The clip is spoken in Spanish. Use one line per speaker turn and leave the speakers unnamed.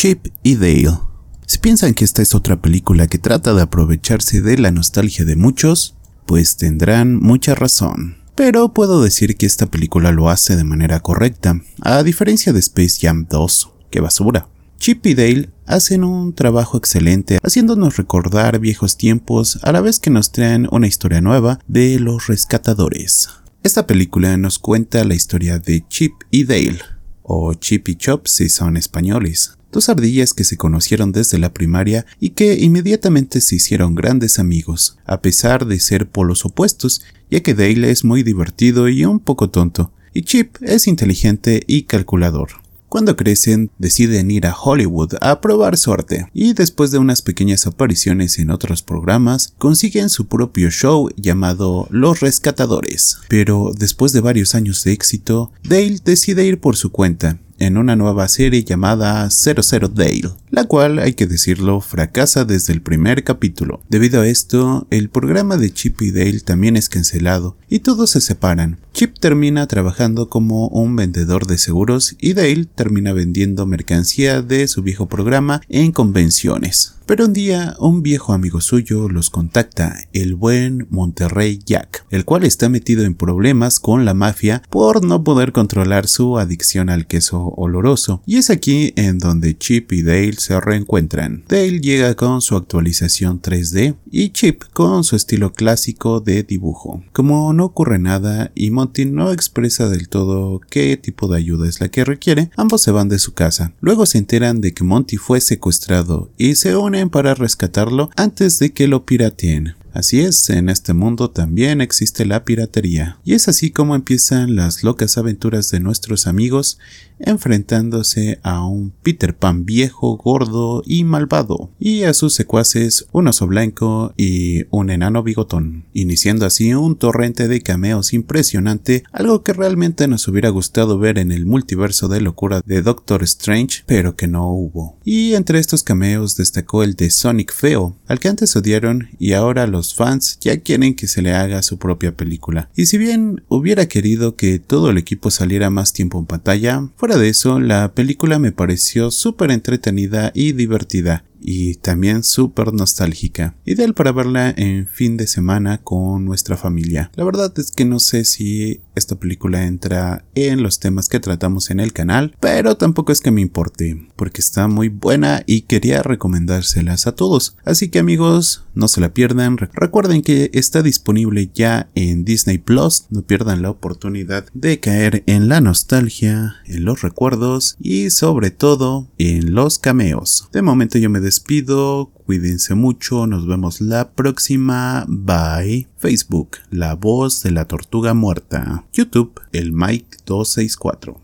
Chip y Dale. Si piensan que esta es otra película que trata de aprovecharse de la nostalgia de muchos, pues tendrán mucha razón. Pero puedo decir que esta película lo hace de manera correcta, a diferencia de Space Jam 2, que basura. Chip y Dale hacen un trabajo excelente haciéndonos recordar viejos tiempos a la vez que nos traen una historia nueva de los rescatadores. Esta película nos cuenta la historia de Chip y Dale, o Chip y Chop si son españoles, dos ardillas que se conocieron desde la primaria y que inmediatamente se hicieron grandes amigos, a pesar de ser polos opuestos, ya que Dale es muy divertido y un poco tonto, y Chip es inteligente y calculador. Cuando crecen, deciden ir a Hollywood a probar suerte, y después de unas pequeñas apariciones en otros programas, consiguen su propio show llamado Los Rescatadores. Pero después de varios años de éxito, Dale decide ir por su cuenta en una nueva serie llamada 00 Dale, la cual, hay que decirlo, fracasa desde el primer capítulo. Debido a esto, el programa de Chip y Dale también es cancelado y todos se separan. Chip termina trabajando como un vendedor de seguros y Dale termina vendiendo mercancía de su viejo programa en convenciones. Pero un día un viejo amigo suyo los contacta, el buen Monterrey Jack, el cual está metido en problemas con la mafia por no poder controlar su adicción al queso oloroso. Y es aquí en donde Chip y Dale se reencuentran. Dale llega con su actualización 3D y Chip con su estilo clásico de dibujo. Como no ocurre nada y Monty no expresa del todo qué tipo de ayuda es la que requiere, ambos se van de su casa. Luego se enteran de que Monty fue secuestrado y se unen para rescatarlo antes de que lo pirateen. Así es, en este mundo también existe la piratería. Y es así como empiezan las locas aventuras de nuestros amigos enfrentándose a un Peter Pan viejo, gordo y malvado, y a sus secuaces un oso blanco y un enano bigotón, iniciando así un torrente de cameos impresionante, algo que realmente nos hubiera gustado ver en el multiverso de locura de Doctor Strange, pero que no hubo. Y entre estos cameos destacó el de Sonic Feo, al que antes odiaron y ahora lo los fans ya quieren que se le haga su propia película. Y si bien hubiera querido que todo el equipo saliera más tiempo en pantalla, fuera de eso, la película me pareció súper entretenida y divertida y también súper nostálgica. Ideal para verla en fin de semana con nuestra familia. La verdad es que no sé si esta película entra en los temas que tratamos en el canal, pero tampoco es que me importe, porque está muy buena y quería recomendárselas a todos. Así que amigos, no se la pierdan. Recuerden que está disponible ya en Disney Plus. No pierdan la oportunidad de caer en la nostalgia, en los recuerdos y sobre todo en los cameos. De momento yo me despido, cuídense mucho, nos vemos la próxima, bye. Facebook, La Voz de la Tortuga Muerta. YouTube, el Mike 264.